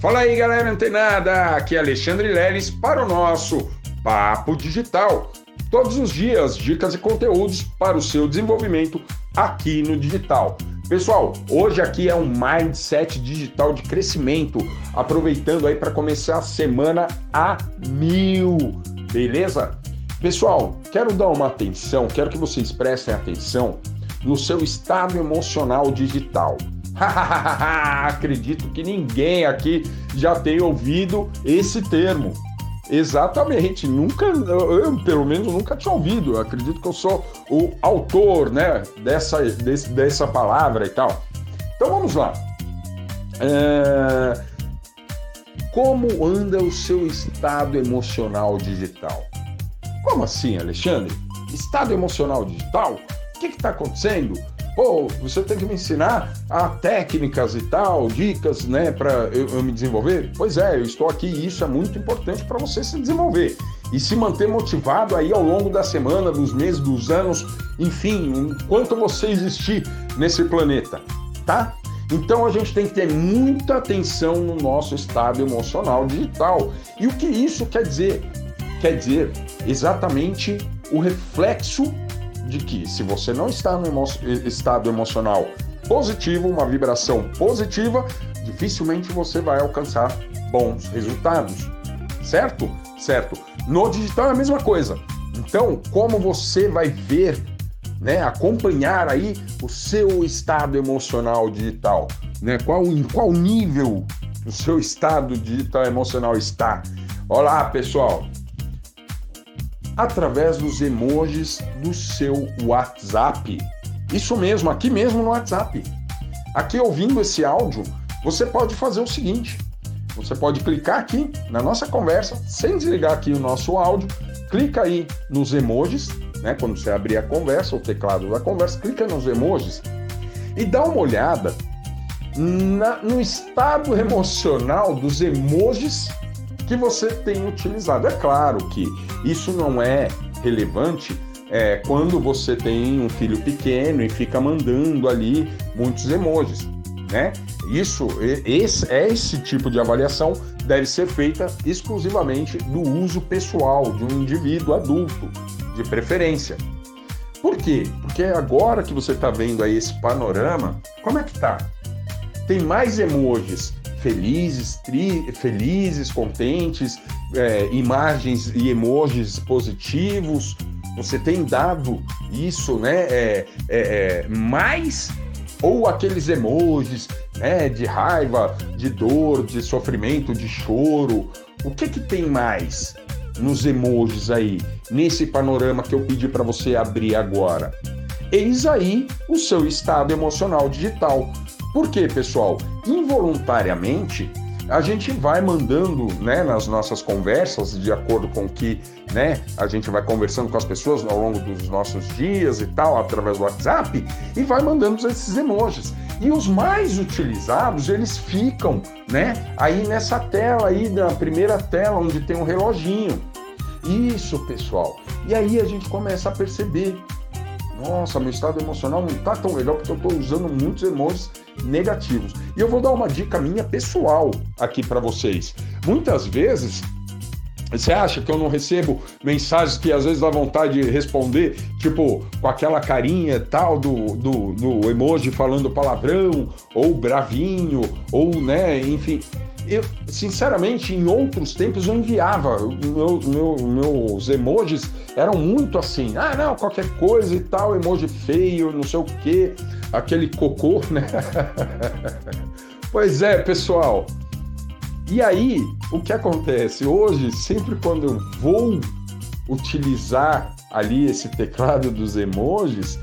Fala aí, galera antenada! Aqui é Alexandre Leles para o nosso Papo Digital. Todos os dias, dicas e conteúdos para o seu desenvolvimento aqui no digital. Pessoal, hoje aqui é um mindset digital de crescimento, aproveitando aí para começar a semana a mil, beleza? Pessoal, quero dar uma atenção, quero que vocês prestem atenção no seu estado emocional digital. Acredito que ninguém aqui já tenha ouvido esse termo. Exatamente, nunca, eu pelo menos nunca tinha ouvido. Eu acredito que eu sou o autor, né, dessa, desse, dessa palavra e tal. Então vamos lá. É... Como anda o seu estado emocional digital? Como assim, Alexandre? Estado emocional digital? O que está acontecendo? Pô, você tem que me ensinar a técnicas e tal, dicas, né, para eu, eu, me desenvolver? Pois é, eu estou aqui e isso é muito importante para você se desenvolver e se manter motivado aí ao longo da semana, dos meses, dos anos, enfim, enquanto você existir nesse planeta, tá? Então a gente tem que ter muita atenção no nosso estado emocional digital. E o que isso quer dizer? Quer dizer exatamente o reflexo de que se você não está no emo estado emocional positivo, uma vibração positiva, dificilmente você vai alcançar bons resultados. Certo? Certo. No digital é a mesma coisa. Então, como você vai ver, né, acompanhar aí o seu estado emocional digital, né? Qual em qual nível o seu estado digital emocional está? Olá, pessoal através dos emojis do seu WhatsApp. Isso mesmo, aqui mesmo no WhatsApp. Aqui ouvindo esse áudio, você pode fazer o seguinte: você pode clicar aqui na nossa conversa, sem desligar aqui o nosso áudio, clica aí nos emojis, né? Quando você abrir a conversa, o teclado da conversa, clica nos emojis e dá uma olhada na, no estado emocional dos emojis que você tem utilizado. É claro que isso não é relevante é, quando você tem um filho pequeno e fica mandando ali muitos emojis, né? Isso, esse, esse tipo de avaliação deve ser feita exclusivamente do uso pessoal de um indivíduo adulto, de preferência. Por quê? Porque agora que você está vendo aí esse panorama, como é que tá? Tem mais emojis felizes, tri, felizes, contentes, é, imagens e emojis positivos. Você tem dado isso, né? É, é, é, mais ou aqueles emojis né, de raiva, de dor, de sofrimento, de choro. O que que tem mais nos emojis aí, nesse panorama que eu pedi para você abrir agora? Eis aí o seu estado emocional digital. Por quê, pessoal? Involuntariamente, a gente vai mandando, né, nas nossas conversas, de acordo com que, né, a gente vai conversando com as pessoas ao longo dos nossos dias e tal, através do WhatsApp, e vai mandando esses emojis. E os mais utilizados, eles ficam, né, aí nessa tela aí, na primeira tela, onde tem um reloginho. Isso, pessoal. E aí a gente começa a perceber nossa, meu estado emocional não tá tão legal porque eu estou usando muitos emojis negativos. E eu vou dar uma dica minha pessoal aqui para vocês. Muitas vezes você acha que eu não recebo mensagens que às vezes dá vontade de responder, tipo, com aquela carinha tal do, do, do emoji falando palavrão, ou bravinho, ou, né, enfim eu, sinceramente, em outros tempos eu enviava. Meu, meu, meus emojis eram muito assim. Ah, não, qualquer coisa e tal, emoji feio, não sei o quê, aquele cocô, né? pois é, pessoal. E aí, o que acontece? Hoje, sempre quando eu vou utilizar ali esse teclado dos emojis,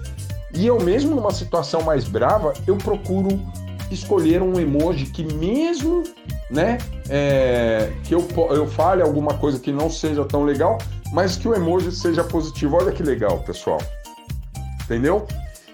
e eu mesmo numa situação mais brava, eu procuro escolher um emoji que mesmo né? É, que eu, eu fale alguma coisa que não seja tão legal, mas que o emoji seja positivo. Olha que legal, pessoal. Entendeu?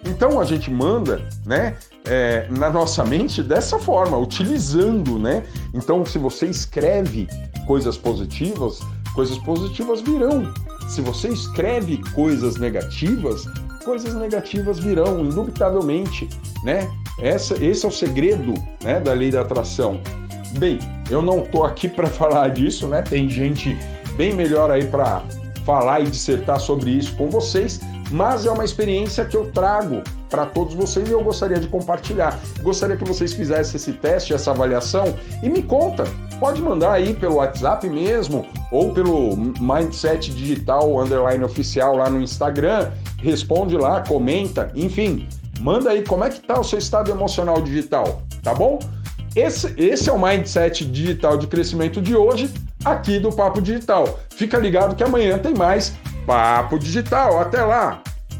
Então a gente manda, né, é, na nossa mente dessa forma, utilizando, né? Então, se você escreve coisas positivas, coisas positivas virão. Se você escreve coisas negativas, coisas negativas virão, indubitavelmente, né? Essa, esse é o segredo, né, da lei da atração. Bem, eu não tô aqui para falar disso, né? Tem gente bem melhor aí para falar e dissertar sobre isso com vocês, mas é uma experiência que eu trago para todos vocês e eu gostaria de compartilhar. Gostaria que vocês fizessem esse teste, essa avaliação e me conta. Pode mandar aí pelo WhatsApp mesmo ou pelo Mindset Digital Underline Oficial lá no Instagram. Responde lá, comenta, enfim. Manda aí como é que tá o seu estado emocional digital, tá bom? Esse, esse é o Mindset Digital de Crescimento de hoje, aqui do Papo Digital. Fica ligado que amanhã tem mais Papo Digital. Até lá!